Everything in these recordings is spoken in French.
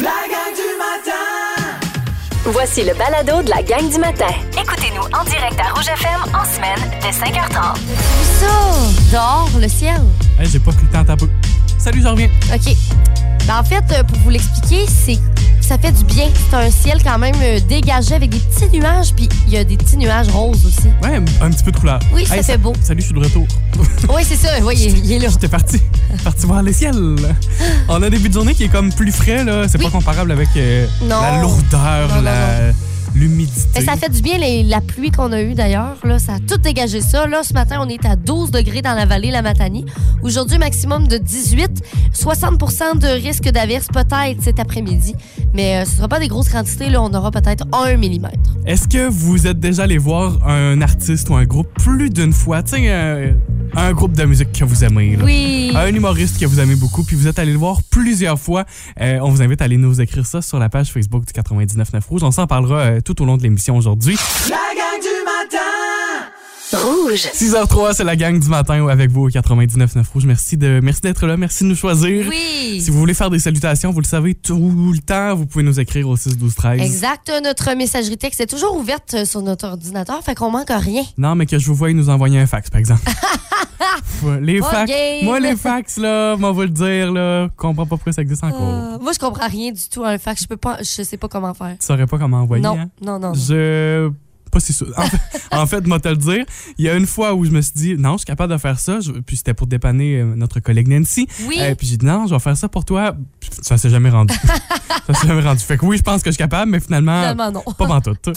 La gang du matin! Voici le balado de la gang du matin. Écoutez-nous en direct à Rouge FM en semaine dès 5h30. ça? Dehors, le ciel. Hey, j'ai pas pris le temps à peu. Salut, je reviens. OK. Ben, en fait, euh, pour vous l'expliquer, c'est ça fait du bien. C'est un ciel quand même euh, dégagé avec des petits nuages, puis il y a des petits nuages roses aussi. Ouais, un petit peu de couleur. Oui, ça fait beau. Salut, je suis de retour. Oui, c'est ça. Oui, il, il est là. J'étais parti. parti voir le ciel. On a un début de journée qui est comme plus frais, là. C'est Oui. pas comparable avec euh, la lourdeur, Non, non, la- l'humidité. Ça fait du bien les- la pluie qu'on a eue d'ailleurs. Là, ça a tout dégagé ça. Là, ce matin, on est à 12 degrés dans la vallée La Matanie. Aujourd'hui, maximum de 18. 60% de risque d'averse peut-être cet après-midi. Mais euh, ce ne sera pas des grosses quantités. Là, on aura peut-être 1 mm. Est-ce que vous êtes déjà allé voir un artiste ou un groupe plus d'une fois? Sais, euh, un groupe de musique que vous aimez, là. Oui. Un humoriste que vous aimez beaucoup, puis vous êtes allé le voir plusieurs fois. Euh, on vous invite à aller nous écrire ça sur la page Facebook du 99.9 Rouge. On s'en parlera euh, tout au long de l'émission aujourd'hui. La gang du! Rouge. 6h03, c'est la gang du matin avec vous au 99.9 Rouge. Merci de, merci d'être là, merci de nous choisir. Oui. Si vous voulez faire des salutations, vous le savez tout le temps, vous pouvez nous écrire au 6 12 13. Exact. Notre messagerie texte est toujours ouverte euh, sur notre ordinateur, fait qu'on manque rien. Non, mais que je vous voie nous envoyer un fax, par exemple. Les fax, moi les fax là, moi vous le dire là, je comprends pas pourquoi ça existe encore. Euh, moi, je comprends rien du tout à un fax. Je peux pas, je sais pas comment faire. Tu saurais pas comment envoyer non, hein? non, non, non. Je pas si sûr. En fait, en fait, moi te le dire, il y a une fois où je me suis dit non, je suis capable de faire ça, Je- puis c'était pour dépanner euh, notre collègue Nancy. Oui. Euh, puis j'ai dit non, je vais faire ça pour toi. Puis ça s'est jamais rendu. ça s'est jamais rendu. Fait que oui, je pense que je suis capable, mais finalement, Finalement, non. pas pantoute.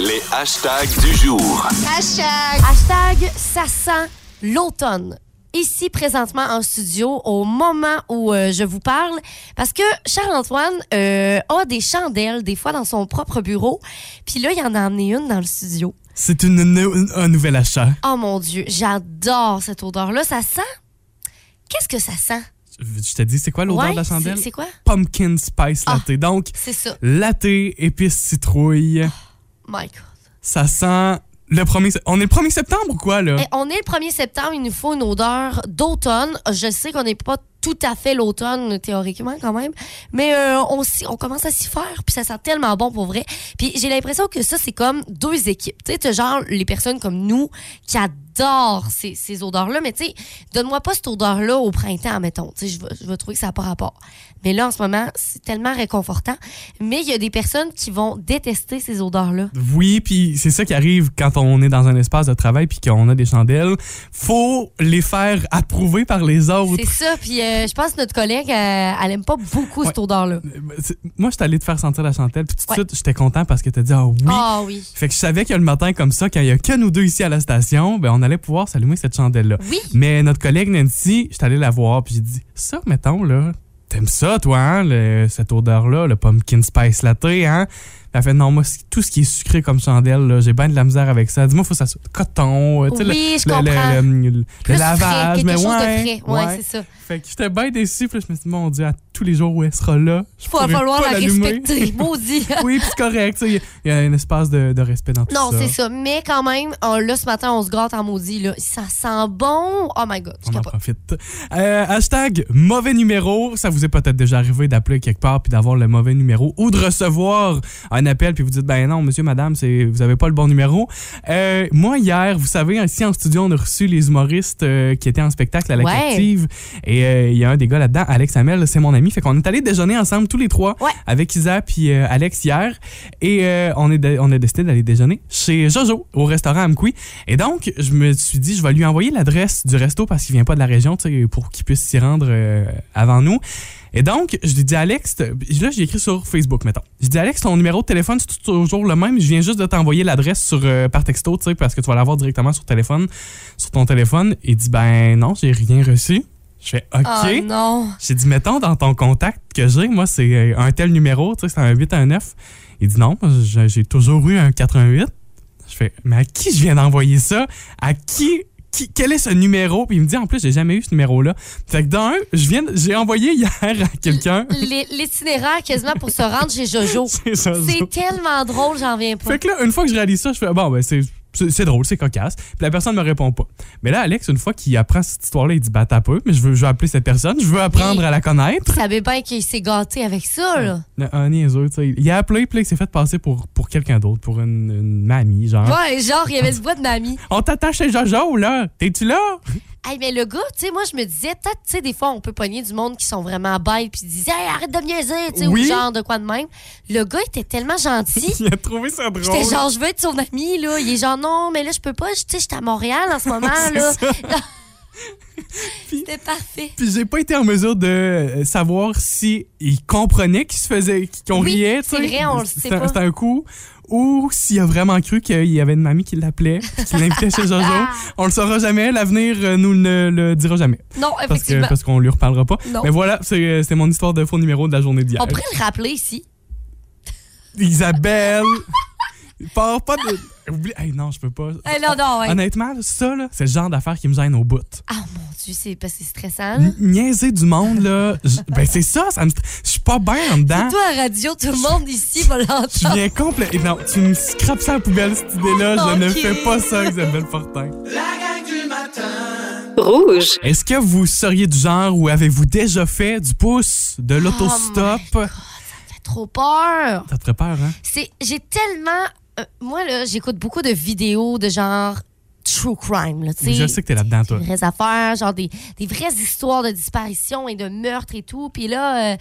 Les hashtags du jour. Hashtag ça sent l'automne. Ici, présentement, en studio, au moment où euh, je vous parle, parce que Charles-Antoine euh, a des chandelles, des fois, dans son propre bureau. Puis là, il en a amené une dans le studio. C'est une, une- un nouvel achat. Oh mon Dieu, j'adore cette odeur-là. Ça sent... Qu'est-ce que ça sent? Je te dis, c'est quoi l'odeur Ouais, de la chandelle? c'est- quoi? Pumpkin spice Ah. latte. Donc, C'est ça. latte, épices, citrouille. My God. Ça sent le premier. On est le 1er septembre ou quoi, là? Eh, on est le 1er septembre, il nous faut une odeur d'automne. Je sais qu'on n'est pas tout à fait l'automne, théoriquement, quand même, mais euh, on, on commence à s'y faire, puis ça sent tellement bon pour vrai. Puis j'ai l'impression que ça, c'est comme deux équipes. Tu sais, genre les personnes comme nous qui adorent ces, ces odeurs-là, mais tu sais, donne-moi pas cette odeur-là au printemps, mettons. Tu sais, je vais trouver que ça n'a pas rapport. Mais là, en ce moment, c'est tellement réconfortant. Mais il y a des personnes qui vont détester ces odeurs-là. Oui, puis c'est ça qui arrive quand on est dans un espace de travail puis qu'on a des chandelles. Faut les faire approuver par les autres. C'est ça, puis euh, je pense que notre collègue, euh, elle aime pas beaucoup cette odeur-là. Euh, c'est- Moi, je suis allé te faire sentir la chandelle, puis tout de Ouais. suite, j'étais content parce que t'as dit ah oui. Ah oui. Fait que je savais que le matin comme ça, quand il y a que nous deux ici à la station, ben on allait pouvoir s'allumer cette chandelle-là. Oui. Mais notre collègue Nancy, j'étais allé la voir, puis j'ai dit ça, mettons là, t'aimes ça toi, hein, le- cette odeur-là, le pumpkin spice latte, hein? Elle fait non, moi, tout ce qui est sucré comme chandelle, j'ai bien de la misère avec ça. Dis-moi, faut que ça soit coton, euh, tu sais, le- le, le- le- le Plus lavage, frais, mais chose ouais, de frais. Ouais, c'est ça. Fait que j'étais bien déçu, puis je me suis dit, mon Dieu, à tous les jours où elle sera là, je Il va falloir pas la respecter. Maudit. oui, puis c'est correct, il y a- il un espace de, de respect dans tout Non, ça. c'est ça. Mais quand même, on- là, ce matin, on se gâte en maudit. Là. Ça sent bon. Oh my God, On en profite. Euh, hashtag mauvais numéro. Ça vous est peut-être déjà arrivé d'appeler quelque part puis d'avoir le mauvais numéro ou de recevoir un appel puis vous dites ben non monsieur madame c'est vous avez pas le bon numéro. Euh, moi hier vous savez ici en studio on a reçu les humoristes euh, qui étaient en spectacle à la Ouais. captive et euh, il y a un des gars là-dedans Alex Hamel c'est mon ami fait qu'on est allé déjeuner ensemble tous les trois Ouais. avec Isa puis Alex hier et on est de- on a décidé d'aller déjeuner chez Jojo au restaurant Amqui et donc je me suis dit je vais lui envoyer l'adresse du resto parce qu'il vient pas de la région pour qu'il puisse s'y rendre avant nous et donc, je lui dis Alex, là j'ai écrit sur Facebook, mettons. Je dis Alex, ton numéro de téléphone, c'est toujours le même. Je viens juste de t'envoyer l'adresse sur euh, par texto, tu sais, parce que tu vas l'avoir directement sur téléphone, sur ton téléphone. Il dit ben non, j'ai rien reçu. Je fais OK. Oh non. J'ai dit, mettons, dans ton contact que j'ai, moi, c'est euh, un tel numéro, tu sais, c'est un 819. Il dit, non, j'ai toujours eu un 88. Je fais, mais à qui je viens d'envoyer ça? À qui? Qui- quel est ce numéro? Puis il me dit, en plus, j'ai jamais eu ce numéro-là. Fait que d'un, je viens, j'ai envoyé hier à quelqu'un. L'itinéraire quasiment pour se rendre chez Jojo. C'est tellement drôle, j'en reviens pas. Fait que là, une fois que je réalise ça, je fais, bon, ben, c'est c'est drôle, c'est cocasse. Puis la personne me répond pas. Mais là, Alex, une fois qu'il apprend cette histoire-là, il dit Bah, t'as peu, mais je veux, je veux appeler cette personne, je veux apprendre à la connaître. Tu savais bien qu'il s'est gâté avec ça, là. Un niaiseux, tu sais. Il a appelé, puis il s'est fait passer pour, pour quelqu'un d'autre, pour une, une mamie, genre. Ouais, genre, il y avait ce bois de mamie. On t'attache chez Jojo, là. T'es-tu là? Hey, mais le gars, tu sais, moi, je me disais, peut-être, tu sais, des fois, on peut pogner du monde qui sont vraiment bêtes, puis ils disent, hey, arrête de niaiser, tu sais, Oui. ou genre de quoi de même. Le gars était tellement gentil. Il a trouvé ça drôle. J'étais genre, je veux être son ami, là. Il est genre, non, mais là, je peux pas, tu sais, j'étais à Montréal en ce moment, là. C'était parfait. Puis j'ai pas été en mesure de euh, savoir si il comprenait qu'il se faisait, qu'on Oui, riait, tu c'est vrai, on le sait pas. C'était un coup. Ou s'il a vraiment cru qu'il y avait une mamie qui l'appelait, qui l'invitait chez Jojo. On le saura jamais. L'avenir euh, nous ne le dira jamais. Non, Parce que effectivement. parce qu'on lui reparlera pas. Non. Mais voilà, c'est euh, c'est mon histoire de faux numéro de la journée d'hier. On pourrait le rappeler ici. Isabelle! Pars pas de. Oublie. Hey, non, je peux pas. Eh, non, non, ouais. Honnêtement, ça, là, c'est le genre d'affaire qui me gêne au bout. Ah, mon Dieu, c'est parce que c'est stressant, Niaiser du monde, là. Ben, c'est ça, ça me. Je pas bien en dedans. Toi, à radio, tout le monde ici va Je l'entendre. viens complet. et Non, tu me scrapes ça à la poubelle, cette idée-là. Je ne fais pas ça, Isabelle Fortin. La gang du matin. Rouge. Est-ce que vous seriez du genre ou avez-vous déjà fait du pouce, de l'autostop? J'ai trop peur. ça te ferait peur, hein? C'est, j'ai tellement. euh, moi, là, j'écoute beaucoup de vidéos de genre true crime, là, tu sais. Je sais que t'es là-dedans, toi. Des vraies affaires, genre des, des vraies histoires de disparition et de meurtre et tout. Puis là, euh,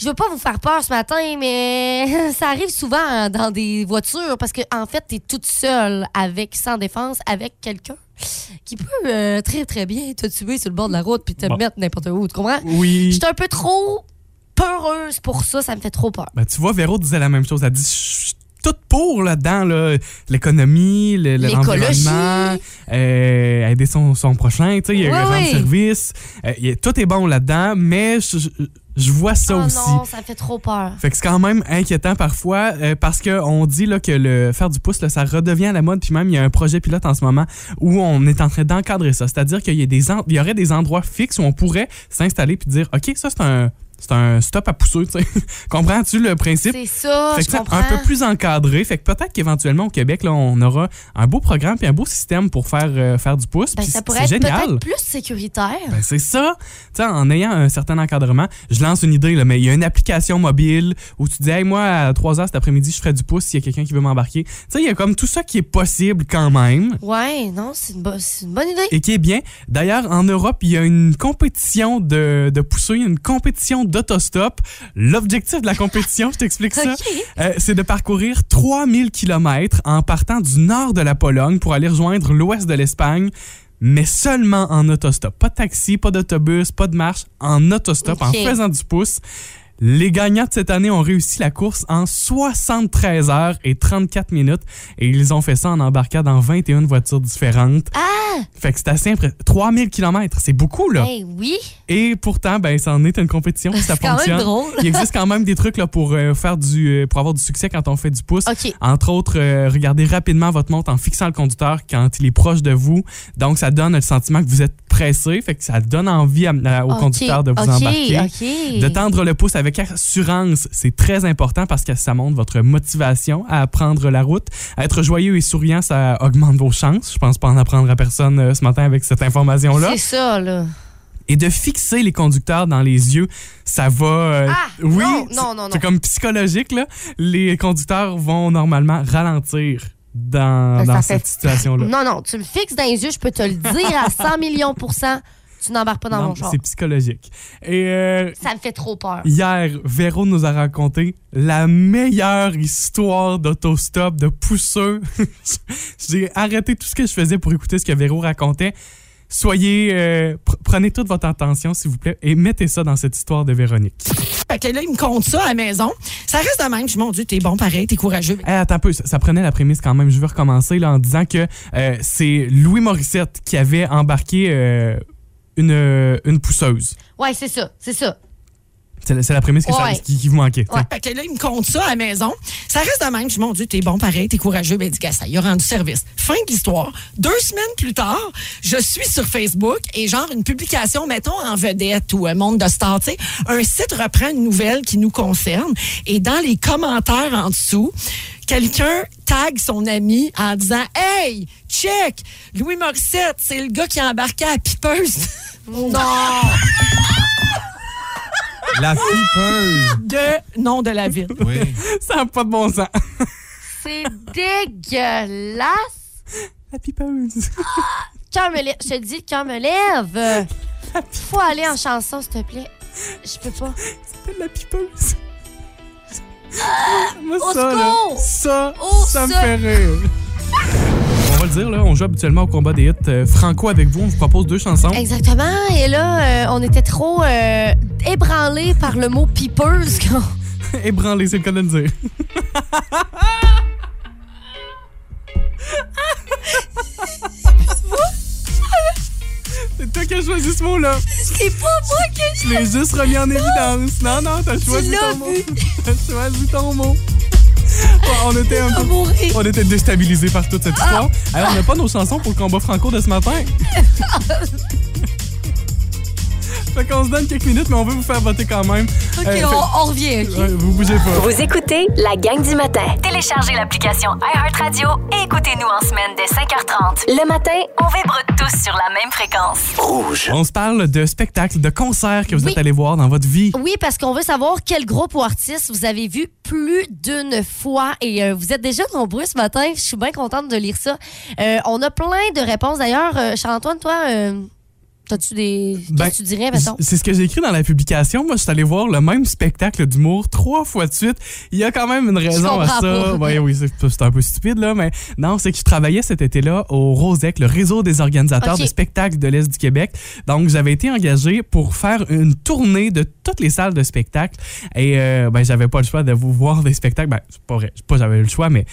je veux pas vous faire peur ce matin, mais ça arrive souvent dans des voitures parce que en fait, t'es toute seule avec, sans défense, avec quelqu'un qui peut euh, très, très bien te tuer sur le bord de la route puis te Bon. mettre n'importe où. Tu comprends? Oui. J'étais un peu trop peureuse pour ça. Ça me fait trop peur. Ben, tu vois, Véro disait la même chose. Elle dit, je suis toute pour là-dedans, là. l'économie, le- L'écologie. l'environnement, euh, aider son, son prochain, tu sais, il y a Oui, oui. service. Euh, il tout est bon là-dedans, mais je, je- vois ça oh aussi. non, ça fait trop peur. Fait que c'est quand même inquiétant parfois euh, parce qu'on dit là, que le faire du pouce, là, ça redevient à la mode. Puis même, il y a un projet pilote en ce moment où on est en train d'encadrer ça. C'est-à-dire qu'il y, a des en- il y aurait des endroits fixes où on pourrait s'installer puis dire OK, ça, c'est un, c'est un stop à pousser. tu sais. Comprends-tu le principe? C'est ça, Fait que comprends. un peu plus encadré. Fait que peut-être qu'éventuellement au Québec, là, on aura un beau programme puis un beau système pour faire, euh, faire du pouce. Ben, ça pourrait être génial. plus sécuritaire. Ben, c'est ça. Tu sais, en ayant un certain encadrement, je lance une idée, là, mais il y a une application mobile où tu dis, hey, moi, à 3 heures cet après-midi, je ferai du pouce s'il y a quelqu'un qui veut m'embarquer. Tu sais, il y a comme tout ça qui est possible quand même Ouais, non, c'est une, bo- c'est une bonne idée. et qui est bien. D'ailleurs, en Europe, il y a une compétition de, de a une compétition d'autostop. L'objectif de la compétition, je t'explique ça, euh, c'est de parcourir 3000 km en partant du nord de la Pologne pour aller rejoindre l'ouest de l'Espagne, mais seulement en autostop. Pas de taxi, pas d'autobus, pas de marche, en autostop, en faisant du pouce. Les gagnants de cette année ont réussi la course en 73 heures et 34 minutes et ils ont fait ça en embarquant dans 21 voitures différentes. Ah! Fait que c'est assez impressionnant. 3000 km, c'est beaucoup là. Ben oui, Et pourtant, ben ça en est une compétition, ça quand même drôle. Il existe quand même des trucs là, pour euh, faire du euh, pour avoir du succès quand on fait du pouce. Entre autres, euh, regardez rapidement votre montre en fixant le conducteur quand il est proche de vous. Donc, ça donne le sentiment que vous êtes pressé, fait que ça donne envie à- à- au conducteur de vous embarquer. De tendre le pouce avec assurance, c'est très important parce que ça montre votre motivation à prendre la route. Être joyeux et souriant, ça augmente vos chances. Je pense pas en apprendre à personne euh, ce matin avec cette information-là. C'est ça, là. Et de fixer les conducteurs dans les yeux, ça va. euh, Ah! oui, Non, c'est- non, non, non. C'est comme psychologique, là. Les conducteurs vont normalement ralentir dans, Ben, dans cette fait- situation-là. Non, non, tu me fixes dans les yeux, je peux te le dire à 100 millions pour cent, tu n'embarques pas dans Non, mon char. c'est psychologique. Et euh, Ça me fait trop peur. hier, Véro nous a raconté la meilleure histoire d'autostop, de pousseux. J'ai arrêté tout ce que je faisais pour écouter ce que Véro racontait. Soyez, euh, pr- prenez toute votre attention, s'il vous plaît, et mettez ça dans cette histoire de Véronique. Fait que là, il me compte ça à la maison. Ça reste de même. Je dis, mon Dieu, t'es bon pareil, t'es courageux. Hey, attends un peu, ça, ça prenait la prémisse quand même. Je veux recommencer là, en disant que euh, c'est Louis Morissette qui avait embarqué euh, une, euh, une pousseuse. Ouais, c'est ça, c'est ça. C'est la, prémisse que ça- qui, qui vous manquait. Ouais. Fait que là, il me compte ça à la maison. Ça reste de même. Je dis, mon Dieu, t'es bon pareil, t'es courageux. Ben, gars, ça, il a rendu service. Fin de l'histoire. Deux semaines plus tard, je suis sur Facebook et genre une publication, mettons, en vedette ou un monde de stars, tu sais, un site reprend une nouvelle qui nous concerne et dans les commentaires en dessous, quelqu'un tag son ami en disant Hey, check, Louis Morissette, c'est le gars qui a embarqué à Pipeuse. Non! La pipeuse. de nom de la ville. Oui. Ça n'a pas de bon sens. C'est dégueulasse! La pipeuse. Cœur me lève. Je te dis, cœur me lève. Faut aller en chanson, s'il te plaît. Je peux pas. C'est la pipeuse. Moi, au ça, là, ça, Au ça me fait rire. On va le dire, là, on joue habituellement au combat des hits euh, franco avec vous. On vous propose deux chansons. Exactement. Et là, euh, on était trop euh, ébranlés par le mot peepers. qu'on- Ébranlé, c'est le cas de le dire. C'est toi qui as choisi ce mot-là. C'est pas moi que Je l'ai juste remis en évidence. Non, non, t'as choisi ton mot. T'as choisi ton mot. Bon, on était un peu... On était déstabilisés par toute cette histoire. Alors, on n'a pas nos chansons pour le combat franco de ce matin. fait qu'on se donne quelques minutes, mais on veut vous faire voter quand même. OK, Euh, fait- on, on revient, OK? Vous bougez pas. Vous écoutez la gang du matin. Téléchargez l'application iHeartRadio et écoutez-nous en semaine dès 5h30. Le matin, on vibre tous sur la même fréquence. Rouge. On se parle de spectacles, de concerts que vous Oui. êtes allés voir dans votre vie. Oui, parce qu'on veut savoir quel groupe ou artiste vous avez vu plus d'une fois. Et euh, vous êtes déjà nombreux ce matin. Je suis bien contente de lire ça. Euh, on a plein de réponses. D'ailleurs, euh, Charles-Antoine, toi, as-tu des. Qu'est-ce Ben, que tu dirais, mettons? C'est ce que j'ai écrit dans la publication. Moi, je suis allé voir le même spectacle d'humour trois fois de suite. Il y a quand même une raison à ça. Ouais, oui, c'est un peu stupide, là, mais non, c'est que je travaillais cet été-là au Rosec, le réseau des organisateurs de spectacles de l'Est du Québec. Donc, j'avais été engagé pour faire une tournée de toutes les salles de spectacle. Et euh, ben, j'avais pas le choix de vous voir des spectacles. Ben, c'est pas vrai. Pas j'avais le choix, mais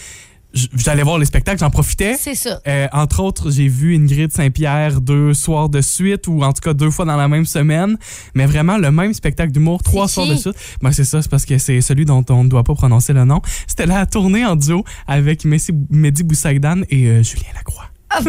j'allais voir les spectacles, j'en profitais. C'est ça. Euh, entre autres, j'ai vu Ingrid Saint-Pierre deux soirs de suite, ou en tout cas deux fois dans la même semaine. Mais vraiment, le même spectacle d'humour, trois soirs de suite. Ben, c'est ça, c'est parce que c'est celui dont on ne doit pas prononcer le nom. C'était la tournée en duo avec Messi- Mehdi Boussaïdan et euh, Julien Lacroix.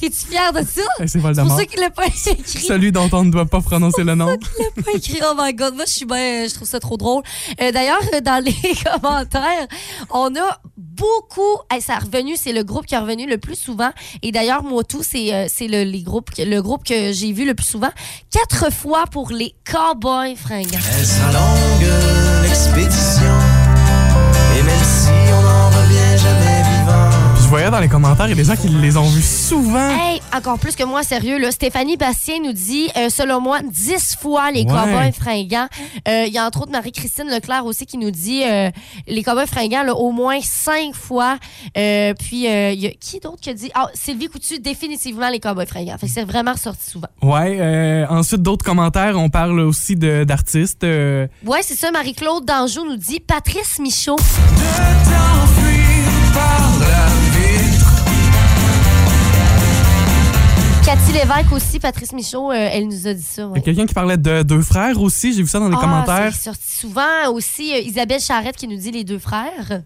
T'es-tu fière de ça? Euh, C'est C'est pour ça qu'il l'a pas écrit. Celui dont on ne doit pas prononcer le nom. Il l'a pas écrit. Oh my God. Moi, je suis bien. Je trouve ça trop drôle. Euh, D'ailleurs, dans les commentaires, on a beaucoup. Hey, ça a revenu. C'est le groupe qui est revenu le plus souvent. Et d'ailleurs, moi, tout, c'est euh, c'est le, les groupes, que- le groupe que j'ai vu le plus souvent. Quatre fois pour les Cowboys fringants. Elle sera longue, l'expédition. Je voyais dans les commentaires, il y a des gens qui les ont vus souvent. Hey, encore plus que moi, sérieux, là. Stéphanie Bastien nous dit, euh, selon moi, 10 fois les Ouais. cowboys fringants. Euh, Il y a entre autres Marie-Christine Leclerc aussi qui nous dit euh, les cowboys fringants, là, au moins 5 fois. Euh, puis, euh, il y a qui d'autre qui a dit, ah, Sylvie Coutu, définitivement les cowboys fringants. Fait que c'est vraiment ressorti souvent. Ouais, euh, ensuite d'autres commentaires, on parle aussi de- d'artistes. euh, Ouais, c'est ça, Marie-Claude Danjou nous dit Patrice Michaud. De t'enfuir par la Cathy Lévesque aussi, Patrice Michaud, euh, elle nous a dit ça. Il y ouais. a quelqu'un qui parlait de deux frères aussi, j'ai vu ça dans les Ah, commentaires. C'est sorti souvent aussi. euh, Isabelle Charrette qui nous dit les deux frères.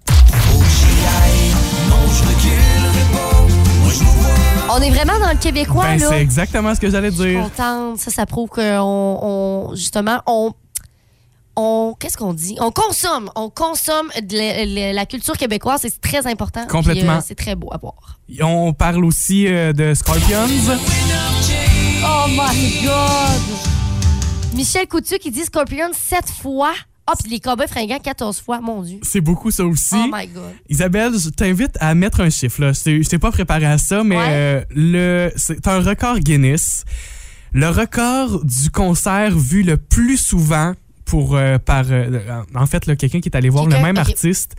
On est vraiment dans le québécois, Ben, là. c'est exactement ce que j'allais Je suis dire. contente. Ça, ça prouve qu'on, on, justement, on, on, qu'est-ce qu'on dit? On consomme. On consomme de la, la- la culture québécoise. C'est très important. Complètement. Euh, c'est très beau à voir. On parle aussi euh, de Scorpions. Oh my God! Michel Coutu qui dit Scorpion 7 fois. Ah, puis les Cowboys fringants 14 fois. Mon Dieu. C'est beaucoup ça aussi. Oh my God. Isabelle, je t'invite à mettre un chiffre. Là. Je t'ai- je t'ai pas préparé à ça, mais Ouais. euh, le c'est un record Guinness. Le record du concert vu le plus souvent pour euh, par euh, en fait quelqu'un qui est allé voir le même artiste.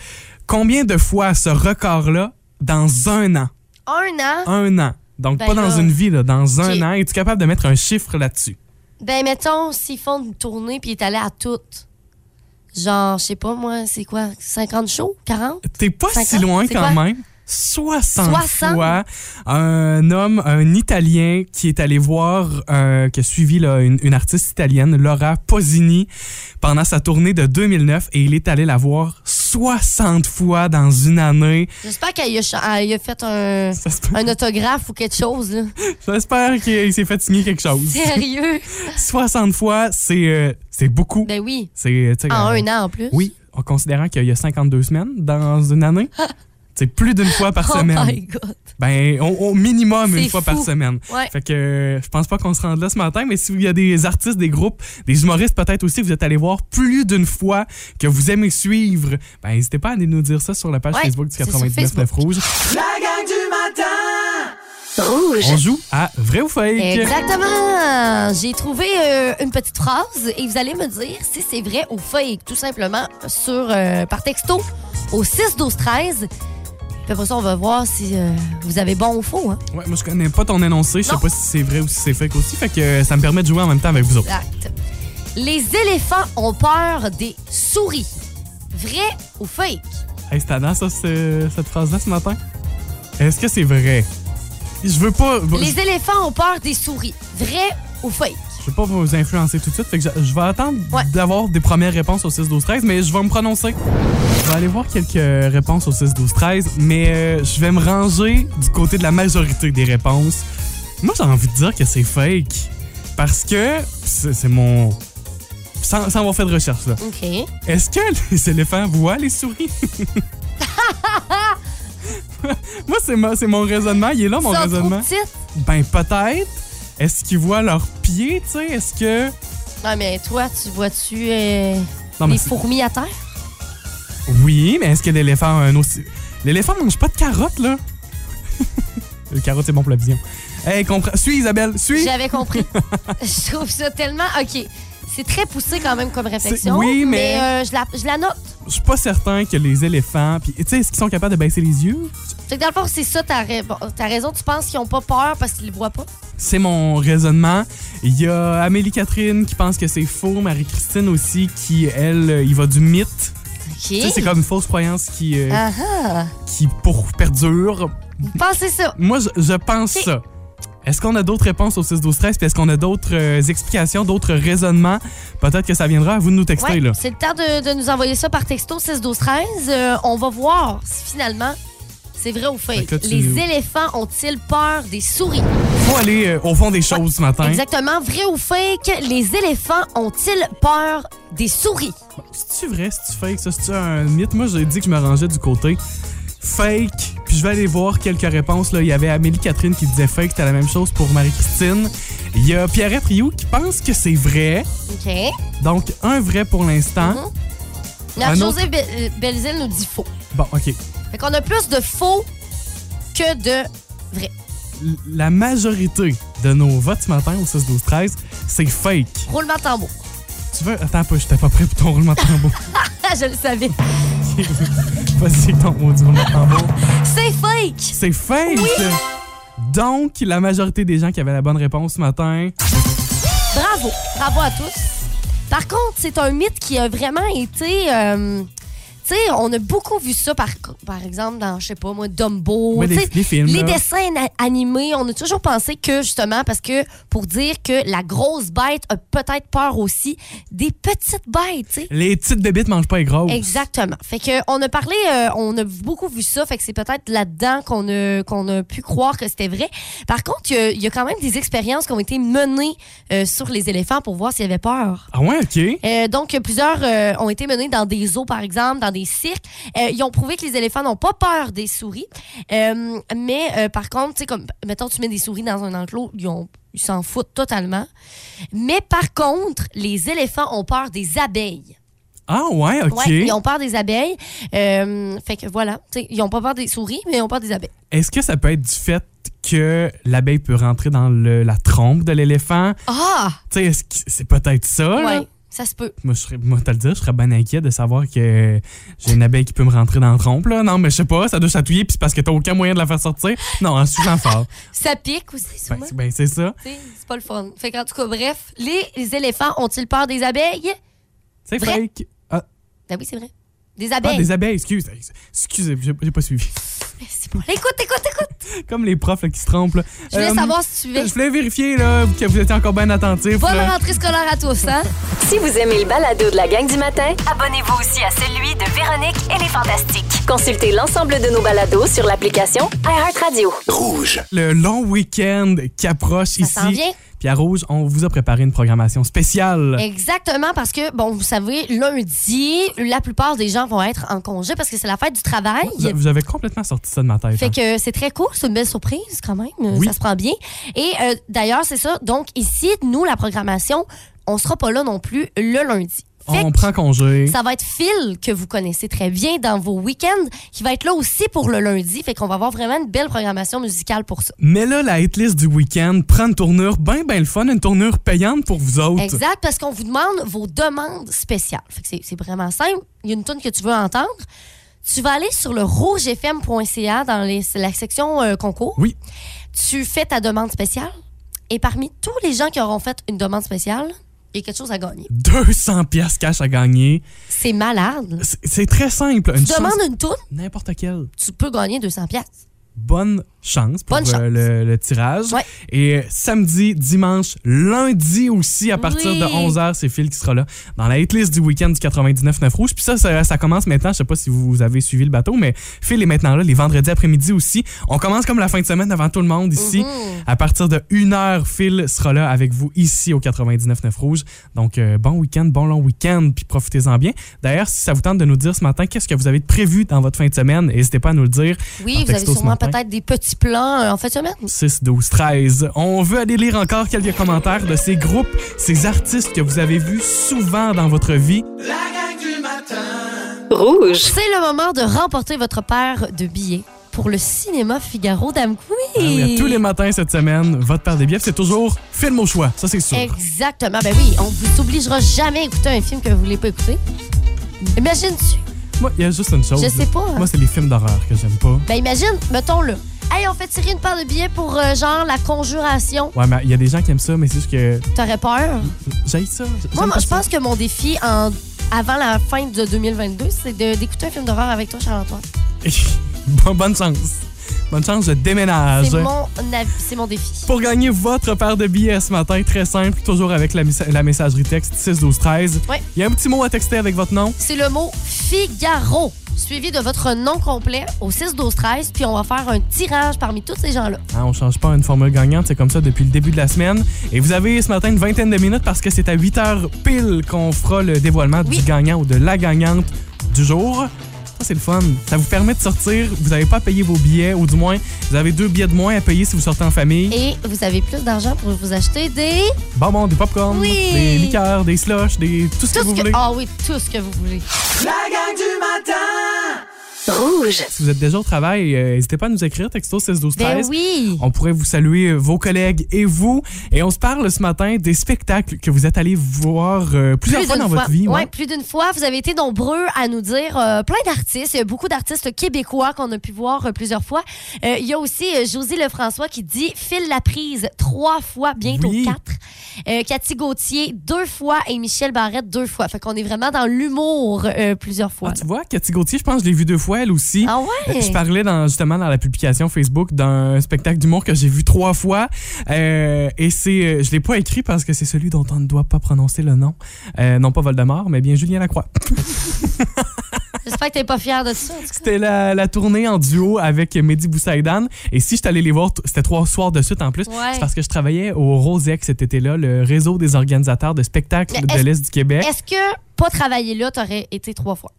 Combien de fois ce record-là dans un an? Un an? Un an. Donc Ben pas dans une vie, là, dans un an. Es-tu capable de mettre un chiffre là-dessus? Ben, mettons, s'ils font une tournée puis il est allé à toutes. Genre, je sais pas, moi, c'est quoi? 50 shows? 40? T'es pas 50? si loin quand même. 60, 60? fois. Un homme, un Italien qui est allé voir, euh, qui a suivi là, une, une artiste italienne, Laura Posini, pendant sa tournée de 2009 et il est allé la voir 60 fois dans une année. J'espère qu'il a, fait un, autographe ou quelque chose. J'espère qu'il s'est fait signer quelque chose. Sérieux? 60 fois, c'est euh, c'est beaucoup. Ben oui. En euh, un an en plus. Oui, en considérant qu'il y a 52 semaines dans une année. C'est plus d'une fois par Oh semaine. my God. Ben, au, au minimum une fois par semaine. Ouais. Fait que je pense pas qu'on se rende là ce matin, mais s'il y a des artistes, des groupes, des humoristes peut-être aussi, vous êtes allés voir plus d'une fois que vous aimez suivre, ben n'hésitez pas à aller nous dire ça sur la page Ouais, Facebook du c'est sur 99 9 Rouge. La gang du matin Rouge. On joue à vrai ou fake. Exactement. J'ai trouvé euh, une petite phrase et vous allez me dire si c'est vrai ou fake, tout simplement sur euh, par texto au 6 12 13. Puis après ça, on va voir si euh, vous avez bon ou faux. Hein? Ouais, moi je connais pas ton énoncé, je sais pas si c'est vrai ou si c'est fake aussi, fait que euh, ça me permet de jouer en même temps avec vous autres. Exact. Les éléphants ont peur des souris. Vrai ou fake? Hey, c'est tannant, ça, ce- cette phrase-là ce matin? Est-ce que c'est vrai? Je veux pas. Les éléphants ont peur des souris. Vrai ou fake? Je veux pas vous influencer tout de suite, fait que je, je vais attendre Ouais. d'avoir des premières réponses au 6 12 13, mais je vais me prononcer. Vais aller voir quelques réponses au 6 12 13, mais euh, je vais me ranger du côté de la majorité des réponses. Moi, j'ai envie de dire que c'est fake parce que c'est mon sans, sans avoir fait de recherche là. OK. Est-ce que les éléphants voient les souris? Moi, c'est ma- c'est mon raisonnement. Il est là, mon trop raisonnement. Ben, peut-être. Est-ce qu'ils voient leurs pieds, tu sais? Est-ce que. Non, mais toi, tu vois-tu euh, les fourmis à terre? Oui, mais est-ce que l'éléphant a un aussi. L'éléphant mange pas de carottes, là? Le carotte, c'est bon pour la vision. Hey, comprends. Suis, Isabelle, suis! J'avais compris. je trouve ça tellement. OK. C'est très poussé quand même comme réflexion. oui, mais- euh, je, la, je la note. Je suis pas certain que les éléphants. Puis, tu sais, est-ce qu'ils sont capables de baisser les yeux? Fait que dans le fond, c'est ça ta, ra- bon, ta raison. Tu penses qu'ils ont pas peur parce qu'ils les voient pas? C'est mon raisonnement. Il y a Amélie Catherine qui pense que c'est faux, Marie-Christine aussi qui, elle, il va du mythe. OK. Tu sais, c'est comme une fausse croyance qui, euh, Ah ah. qui pour perdure. Vous pensez ça? Moi, je, je pense ça. Est-ce qu'on a d'autres réponses au 6 12 13 puis est-ce qu'on a d'autres euh, explications, d'autres raisonnements? Peut-être que ça viendra à vous de nous texter Ouais, là. c'est le temps de, de nous envoyer ça par texto 6 12 13. Euh, on va voir si finalement c'est vrai ou fake? là, Les nous- éléphants ont-ils peur des souris? Faut aller euh, au fond des choses ce matin. Exactement. Vrai ou fake? Les éléphants ont-ils peur des souris? C'est-tu vrai, c'est-tu fake, ça, c'est-tu un mythe? Moi, j'ai dit que je me rangeais du côté fake, puis je vais aller voir quelques réponses. Là. Il y avait Amélie Catherine qui disait fake, c'était la même chose pour Marie-Christine. Il y a Pierrette Rioux qui pense que c'est vrai, OK. donc un vrai pour l'instant. Un José Be- euh, nous dit faux. Bon, OK. Fait qu'on a plus de faux que de vrai. La majorité de nos votes ce matin au 6 12 13 c'est fake. Roulement de tambour. Tu veux... Attends un peu, j'étais pas prêt pour ton roulement de tambour. Je le savais. Vas-y ton maudit roulement de tambour. C'est fake! C'est fake! Donc, la majorité des gens qui avaient la bonne réponse ce matin, Bravo. Bravo à tous. Par contre, c'est un mythe qui a vraiment été. euh, tu sais, on a beaucoup vu ça, par, par exemple, dans, je sais pas moi, Dumbo. Ouais, les- films, Les dessins animés, on a toujours pensé que, justement, parce que pour dire que la grosse bête a peut-être peur aussi des petites bêtes, tu sais. les petites bébites mangent pas les grosses. Exactement. Fait que on a parlé, euh, on a beaucoup vu ça, fait que c'est peut-être là-dedans qu'on a, qu'on a pu croire que c'était vrai. Par contre, il y a- il y, a quand même des expériences qui ont été menées euh, sur les éléphants pour voir s'ils avaient peur. Ah ouais, OK. Euh, donc, plusieurs ont été menés dans des zoos, par exemple, dans des cirques. Euh, ils ont prouvé que les éléphants n'ont pas peur des souris. Euh, mais euh, par contre, tu sais, comme, mettons, tu mets des souris dans un enclos, ils ont- ils s'en foutent totalement. Mais par contre, les éléphants ont peur des abeilles. Ah ouais, OK. Ouais, ils ont peur des abeilles. Euh, fait que voilà, tu sais, ils ont pas peur des souris, mais ils ont peur des abeilles. Est-ce que ça peut être du fait que l'abeille peut rentrer dans le- la trompe de l'éléphant? Ah! Tu sais, c'est peut-être ça? Ouais, ça se peut. Moi, je serais, moi, te le dire, je serais bien inquiet de savoir que j'ai une abeille qui peut me rentrer dans la trompe, là. Non, mais je sais pas, ça doit chatouiller, puis c'est parce que t'as aucun moyen de la faire sortir. Non, en suivant fort. Ça pique aussi, Ben, souvent. c'est- ben, c'est ça. C'est pas le fun. Fait qu'en tout cas, bref, les, les éléphants ont-ils peur des abeilles? C'est fake. Ah, Ben oui, c'est vrai. Des ah, abeilles. des abeilles, excuse. Excusez, j'ai pas suivi. C'est bon. Écoute, écoute, écoute. Comme les profs là, qui se trompent, là. Je voulais Euh, savoir si tu suivais. Je voulais vérifier là, que vous étiez encore bien attentifs. Bonne là. rentrée scolaire à tous, hein? Si vous aimez le balado de la gang du matin, abonnez-vous aussi à celui de Véronique et les Fantastiques. Consultez l'ensemble de nos balados sur l'application iHeartRadio. Rouge. Le long week-end qui approche Ça s'en ici. Puis à Rouge, on vous a préparé une programmation spéciale. Exactement, parce que, bon, vous savez, lundi, la plupart des gens vont être en congé parce que c'est la fête du travail. Vous, vous avez complètement sorti ça de ma tête. Fait hein. que c'est très cool, c'est une belle surprise quand même. Euh, Oui. Ça se prend bien. Et euh, d'ailleurs, c'est ça. Donc ici, nous, la programmation, on sera pas là non plus le lundi. On prend congé. ça va être Phil, que vous connaissez très bien dans vos week-ends, qui va être là aussi pour le lundi. Fait qu'on va avoir vraiment une belle programmation musicale pour ça. Mais là, la hitlist du week-end prend une tournure bien, bien le fun, une tournure payante pour vous autres. Exact, parce qu'on vous demande vos demandes spéciales. Fait que c'est- c'est vraiment simple. Il y a une tune que tu veux entendre. Tu vas aller sur le rougefm.ca dans les- la section euh, concours. Oui. Tu fais ta demande spéciale. Et parmi tous les gens qui auront fait une demande spéciale, il y a quelque chose à gagner. 200 pièces cash à gagner. C'est malade. C'est- très simple. Une Tu chance- demandes une tune, N'importe quelle. tu peux gagner 200 pièces. Bonne chance pour Bonne euh, chance. Le, le tirage. Ouais. Et euh, samedi, dimanche, lundi aussi, à partir Oui. de 11h, c'est Phil qui sera là dans la hitlist du week-end du 99.9 Rouge. Puis ça, ça, ça commence maintenant. Je sais pas si vous avez suivi le bateau, mais Phil est maintenant là les vendredis après-midi aussi. On commence comme la fin de semaine avant tout le monde ici. Mm-hmm. À partir de 1h, Phil sera là avec vous ici au 99.9 Rouge. Donc, euh, bon week-end, bon long week-end, puis profitez-en bien. D'ailleurs, si ça vous tente de nous dire ce matin qu'est-ce que vous avez prévu dans votre fin de semaine, n'hésitez pas à nous le dire. Oui, vous avez sûrement. Peut-être des petits plans euh, en fin de semaine. 6, 12, 13. On veut aller lire encore quelques commentaires de ces groupes, ces artistes que vous avez vus souvent dans votre vie. Rouge. C'est le moment de remporter votre paire de billets pour le cinéma Figaro d'Amqui. Ah oui, tous les matins cette semaine, votre paire de billets, c'est toujours film au choix. Ça, c'est sûr. Exactement. Ben oui, on vous obligera jamais à écouter un film que vous voulez pas écouter. Imagine-tu? Moi, il y a juste une chose. Je sais pas. hein. Moi, c'est les films d'horreur que j'aime pas. Ben imagine, mettons-le. Hey, on fait tirer une paire de billets pour euh, genre la conjuration. Ouais, mais il y a des gens qui aiment ça, mais c'est juste que T'aurais peur? j'aille ça. Moi, moi, je pense que mon défi en, avant la fin de 2022, c'est de- d'écouter un film d'horreur avec toi, Charles-Antoine. Bon- Bonne chance. Bonne chance, je déménage. C'est mon, avis- c'est mon défi. Pour gagner votre paire de billets ce matin, très simple, toujours avec la, la messagerie texte 6 12 13. Ouais. Il y a un petit mot à texter avec votre nom. C'est le mot Figaro, suivi de votre nom complet au 6 12 13 puis on va faire un tirage parmi tous ces gens-là. Hein, on change pas une formule gagnante, c'est comme ça depuis le début de la semaine. Et vous avez ce matin une vingtaine de minutes parce que c'est à 8 heures pile qu'on fera le dévoilement Oui. du gagnant ou de la gagnante du jour. Ça, c'est le fun. Ça vous permet de sortir. Vous n'avez pas à payer vos billets, ou du moins, vous avez deux billets de moins à payer si vous sortez en famille. Et vous avez plus d'argent pour vous acheter des Bonbons, des popcorn, Oui. des liqueurs, des slushs, des tout ce que vous que voulez. Ah oui, tout ce que vous voulez. La gang du matin Rouge. Si vous êtes déjà au travail, euh, n'hésitez pas à nous écrire texto 16 12 Ben 13. oui. On pourrait vous saluer, euh, vos collègues et vous. Et on se parle ce matin des spectacles que vous êtes allés voir euh, plusieurs Plus fois dans fois. votre vie. Ouais, ouais. plus d'une fois. Vous avez été nombreux à nous dire euh, plein d'artistes. Il y a beaucoup d'artistes québécois qu'on a pu voir plusieurs fois. Il y a aussi Josie Lefrançois qui dit File la prise trois fois, bientôt Oui. quatre. Cathy Gauthier deux fois et Michel Barrette deux fois. Fait qu'on est vraiment dans l'humour plusieurs fois. Ah, tu vois, Cathy Gauthier, je pense que je l'ai vue deux fois, elle aussi. Ah ouais? Euh, Je parlais dans, justement dans la publication Facebook d'un spectacle d'humour que j'ai vu trois fois. Euh, et c'est, euh, je l'ai pas écrit parce que c'est celui dont on ne doit pas prononcer le nom. Euh, non pas Voldemort, mais bien Julien Lacroix. J'espère que t'es pas fier de ça. C'était la, la tournée en duo avec Mehdi Boussaïdan. Et si je allé les voir, c'était trois soirs de suite en plus. Ouais. C'est parce que je travaillais au Rosec cet été-là, le réseau des organisateurs de spectacles de l'Est du Québec. Est-ce que pas travailler là, t'aurais été trois fois?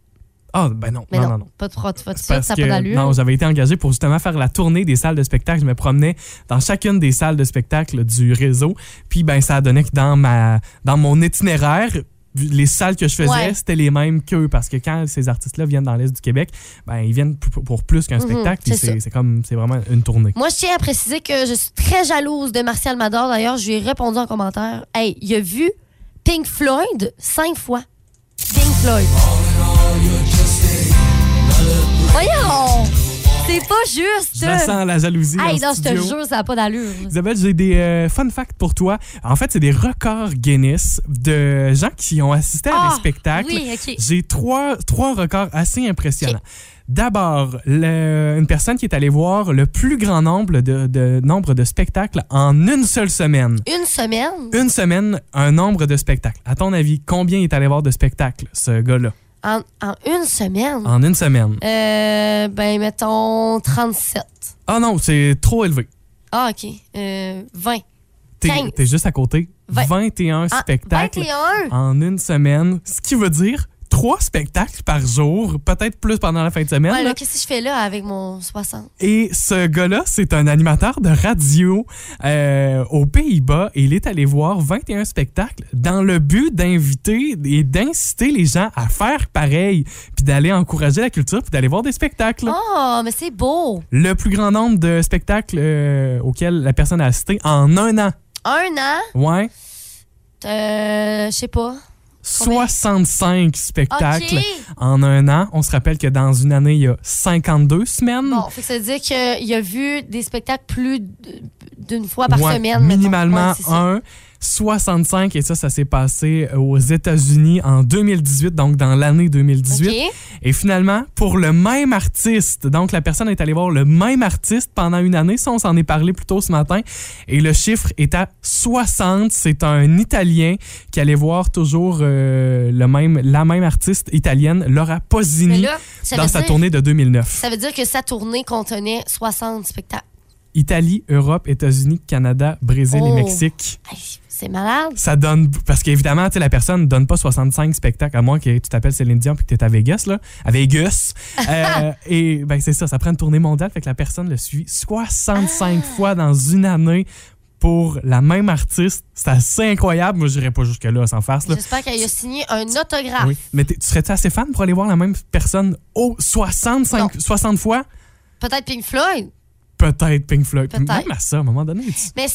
Ah, ben non, Mais non, non, non. Pas de pas de pas de ça, ça pas d'allure. non, j'avais été engagé pour justement faire la tournée des salles de spectacle. Je me promenais dans chacune des salles de spectacle du réseau. Puis ben ça a donné que dans ma dans mon itinéraire, les salles que je faisais, Ouais. c'était les mêmes qu'eux parce que quand ces artistes-là viennent dans l'est du Québec, ben ils viennent pour plus qu'un Mhm, spectacle. C'est comme c'est vraiment une tournée. Moi, je tiens à préciser que je suis très jalouse de Martial Mador. D'ailleurs, je lui ai répondu en commentaire. Hey, il a vu Pink Floyd cinq fois. Pink Floyd. Voyons! C'est pas juste! Je la sens la jalousie Hey, non, je te jure, ça n'a pas d'allure. Isabelle, j'ai des euh, fun facts pour toi. En fait, c'est des records Guinness de gens qui ont assisté à Ah, des spectacles. oui, OK. J'ai trois, trois records assez impressionnants. D'abord, une personne qui est allée voir le plus grand nombre de, de- nombre de spectacles en une seule semaine. Une semaine, Une semaine, un nombre de spectacles. À ton avis, combien est allé voir de spectacles, ce gars-là? En, en une semaine, En une semaine. euh, ben, mettons 37. Ah non, c'est trop élevé. Ah, OK. Euh, 20. T'es juste à côté. Vingt. 21 Ah, spectacles 21. en une semaine, ce qui veut dire trois spectacles par jour, peut-être plus pendant la fin de semaine. Ouais, là. qu'est-ce que je fais là avec mon 60? Et ce gars-là, c'est un animateur de radio euh, aux Pays-Bas et il est allé voir 21 spectacles dans le but d'inviter et d'inciter les gens à faire pareil, puis d'aller encourager la culture, puis d'aller voir des spectacles. Oh, mais c'est beau. Le plus grand nombre de spectacles euh, auxquels la personne a assisté en un an. Un an, Ouais. euh, je sais pas. Combien? 65 spectacles en un an. On se rappelle que dans une année, il y a 52 semaines. Bon, fait que ça veut dire qu'il a vu des spectacles plus d'une fois par Ouais, semaine. Minimalement Ouais, un. 65 et ça, ça s'est passé aux États-Unis en 2018, donc dans l'année 2018. OK. Et finalement, pour le même artiste, donc la personne est allée voir le même artiste pendant une année. Ça, on s'en est parlé plus tôt ce matin. Et le chiffre est à 60. C'est un Italien qui allait voir toujours euh, le même, la même artiste italienne, Laura Pausini, là, dans sa dire, tournée de 2009. ça veut dire que sa tournée contenait 60 spectacles. Italie, Europe, États-Unis, Canada, Brésil et Oh. Mexique. C'est malade. Ça donne. Parce qu'évidemment, tu sais, la personne ne donne pas 65 spectacles, à moins que tu t'appelles Céline Dion et que tu es à Vegas, là. À Vegas. Euh, et ben, c'est ça, ça prend une tournée mondiale, fait que la personne le suit 65 Ah. fois dans une année pour la même artiste. C'est assez incroyable. Moi, je n'irais pas jusque-là sans farce. J'espère qu'elle a signé un autographe. Oui. Mais tu serais-tu assez fan pour aller voir la même personne au 65, Non. 60 fois? Peut-être Pink Floyd. Peut-être Pink Floyd. Peut-être. Même à ça, à un moment donné, tu Mais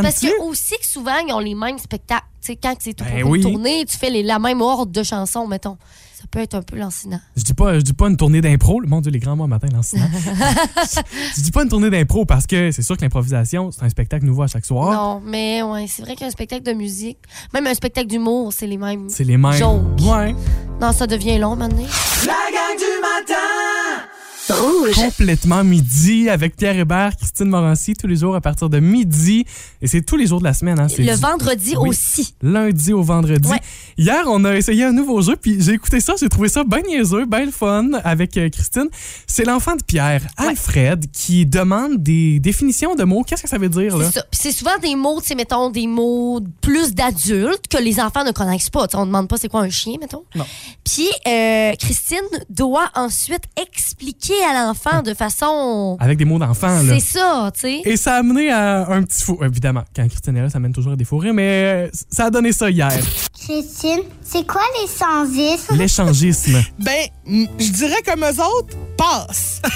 parce que aussi que souvent, ils ont les mêmes spectacles. Tu sais, quand c'est tout Ben pour oui. une tournée, tu fais les- la même ordre de chansons, mettons. Ça peut être un peu lancinant. Je dis pas, je dis pas une tournée d'impro. Mon Dieu, les grands mots matin, lancinant. je, je dis pas une tournée d'impro parce que c'est sûr que l'improvisation, c'est un spectacle nouveau à chaque soir. Non, mais ouais, c'est vrai qu'un spectacle de musique, même un spectacle d'humour, c'est les mêmes. C'est les mêmes. Ouais. Non, ça devient long maintenant. La Rouge. Complètement midi avec Pierre Hébert, Christine Morancy, tous les jours à partir de midi. Et c'est tous les jours de la semaine. Hein, Le vendredi Oui. aussi. lundi au vendredi. Ouais. Hier, on a essayé un nouveau jeu, puis j'ai écouté ça, j'ai trouvé ça bien niaiseux, bien le fun avec euh, Christine. C'est l'enfant de Pierre, Alfred, qui demande des définitions de mots. Qu'est-ce que ça veut dire, là? C'est souvent des mots, tu sais, mettons, des mots plus d'adultes que les enfants ne connaissent pas. On demande pas c'est quoi un chien, mettons. Non. Puis euh, Christine doit ensuite expliquer à l'enfant de façon. Avec des mots d'enfant, là. C'est ça, tu sais. Et ça a amené à un petit fou. Évidemment, quand Christine est là, ça mène toujours à des fous rires, mais euh, ça a donné ça hier. Christine, c'est quoi les sans-ismes? L'échangisme. Ben, je dirais comme eux autres, passe.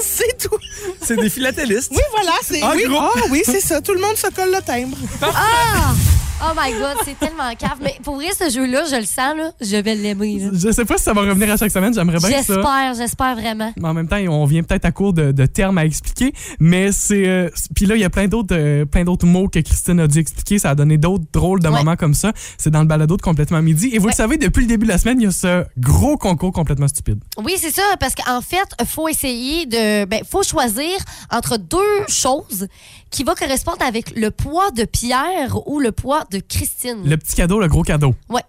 C'est tout. C'est des philatélistes. Oui, voilà, c'est. En oui, ah, oui, c'est ça. Tout le monde se colle le timbre. Ah! Oh my God, c'est tellement cave. Mais pour vrai, ce jeu-là, je le sens, là, je vais l'aimer. là. Je sais pas si ça va revenir à chaque semaine, j'aimerais bien ça. J'espère, j'espère vraiment. Mais en même temps, on vient peut-être à court de, de termes à expliquer, mais c'est. euh, Puis là, il y a plein d'autres, euh, plein d'autres mots que Christine a dû expliquer. Ça a donné d'autres drôles de Ouais. moments comme ça. C'est dans le balado de complètement midi. Et vous Ouais. le savez, depuis le début de la semaine, il y a ce gros concours complètement stupide. Oui, c'est ça, parce qu'en fait, il faut essayer de. Ben, faut choisir entre deux choses qui vont correspondre avec le poids de Pierre ou le poids de Christine. Le petit cadeau, le gros cadeau. Ouais.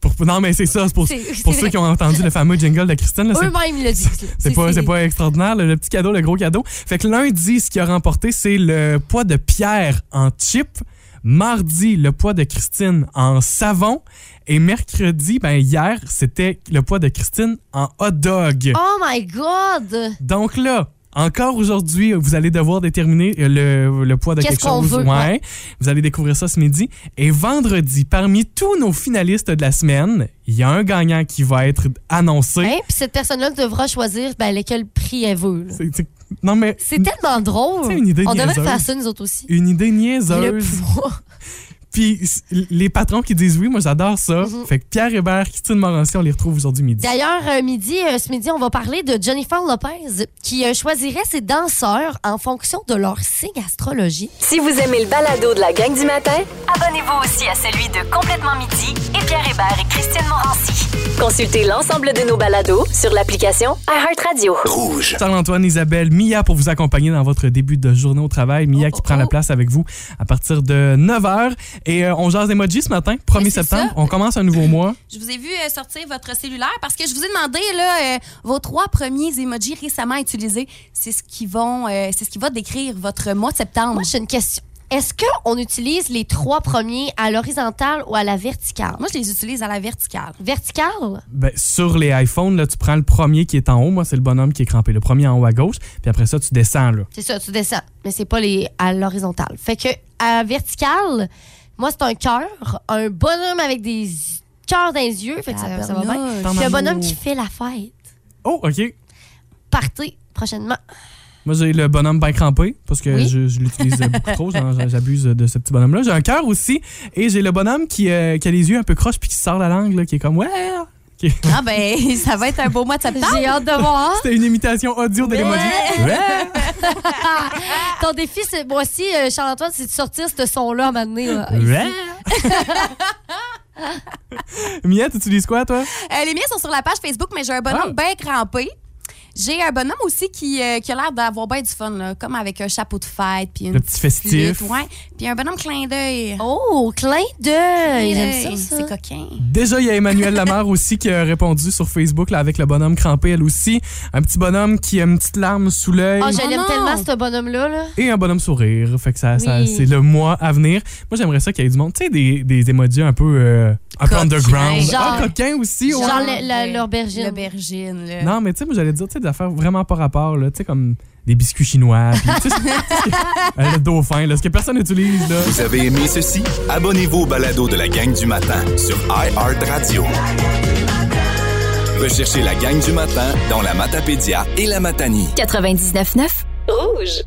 Pour- non, mais c'est ça. C'est pour, ceux qui ont entendu le fameux jingle de Christine. Eux-mêmes le disent. C'est pas, c'est pas extraordinaire, le, le petit cadeau, le gros cadeau. Fait que lundi, ce qui a remporté, c'est le poids de Pierre en chip. Mardi, le poids de Christine en savon. Et mercredi, ben hier, c'était le poids de Christine en hot dog. Oh my God! Donc là, encore aujourd'hui, vous allez devoir déterminer le, le poids de Qu'est-ce quelque qu'on chose. veut, Ouais. Vous allez découvrir ça ce midi. Et vendredi, parmi tous nos finalistes de la semaine, il y a un gagnant qui va être annoncé. Hein? Puis cette personne-là devra choisir ben, lequel prix elle veut. là. C'est- c'est- non, mais C'est tellement drôle. C'est une idée On devrait niaiseuse. faire ça, nous autres aussi. une idée Le niaiseuse. Puis les patrons qui disent oui, moi j'adore ça. Mhm. Fait que Pierre Hébert, Christine Morancy, on les retrouve aujourd'hui midi. D'ailleurs, euh, midi, euh, ce midi, on va parler de Jennifer Lopez qui euh, choisirait ses danseurs en fonction de leur signe astrologie. Si vous aimez le balado de la gang du matin, abonnez-vous aussi à celui de Complètement Midi et Pierre Hébert et Christine Morancy. Consultez l'ensemble de nos balados sur l'application iHeartRadio. Rouge. Charles-Antoine, Isabelle, Mia pour vous accompagner dans votre début de journée au travail. Mia Oh, qui oh, prend la oh. place avec vous à partir de 9h. Et euh, on jase d'emoji ce matin, 1er Oui, c'est septembre. ça. On commence un nouveau mois. Je vous ai vu euh, sortir votre cellulaire parce que je vous ai demandé là, euh, vos trois premiers emojis récemment utilisés. C'est ce qui vont, euh, c'est ce qui va décrire votre mois de septembre. Moi, j'ai une question. Est-ce qu'on utilise les trois premiers à l'horizontale ou à la verticale? Moi, je les utilise à la verticale. Verticale? Ben, sur les iPhones, là, tu prends le premier qui est en haut. Moi, c'est le bonhomme qui est crampé. Le premier en haut à gauche. Puis après ça, tu descends. Là. C'est ça, tu descends. Mais c'est pas les à l'horizontale. Fait que à verticale, moi, c'est un cœur, un bonhomme avec des cœurs dans les yeux. Fait que ça, ça va bien. Puis un bonhomme qui fait la fête. Oh, OK. Partez prochainement. Moi, j'ai le bonhomme bien crampé parce que Oui. je, je l'utilise beaucoup trop. J'abuse de ce petit bonhomme-là. J'ai un cœur aussi. Et j'ai le bonhomme qui, euh, qui a les yeux un peu croches puis qui sort la langue, là, qui est comme Ouais. Ah ben, ça va être un beau mois de septembre. J'ai hâte de voir. C'était une imitation audio de l'emoji. Ouais. Ton défi, c'est moi aussi, euh, Charles-Antoine, c'est de sortir ce son-là à un moment donné. là. Ouais. Mia, tu utilises quoi, toi? Euh, les miens sont sur la page Facebook, mais j'ai un bonhomme Ah. bien crampé. J'ai un bonhomme aussi qui, euh, qui a l'air d'avoir bien du fun, là, comme avec un chapeau de fête. Puis une Le petit festif. flûte, ouais. Puis un bonhomme clin d'œil. Oh, clin d'œil. J'aime ça, ça. C'est coquin. Déjà, il y a Emmanuel Lamar aussi qui a répondu sur Facebook là, avec le bonhomme crampé, elle aussi. Un petit bonhomme qui a une petite larme sous l'œil. Oh, je Oh l'aime non. tellement, ce bonhomme-là. Là. Et un bonhomme sourire. Fait que ça, ça- c'est le mois à venir. Moi, j'aimerais ça qu'il y ait du monde. Tu sais, des, des emojis un peu, euh, un peu Coquin. underground. Genre- ah, coquin aussi. ouais. Genre le- le- l'aubergine. L'aubergine. Non, mais tu sais, moi, j'allais dire, tu sais, des affaires vraiment pas rapport, là. Tu sais, comme des biscuits chinois. ce- euh, le dauphin, là. Ce que personne n'utilise, là. Vous avez aimé ceci? Abonnez-vous au balado de la gang du matin sur iHeartRadio. Recherchez la gang du matin dans la Matapédia et la Matanie. 99.9 Rouge.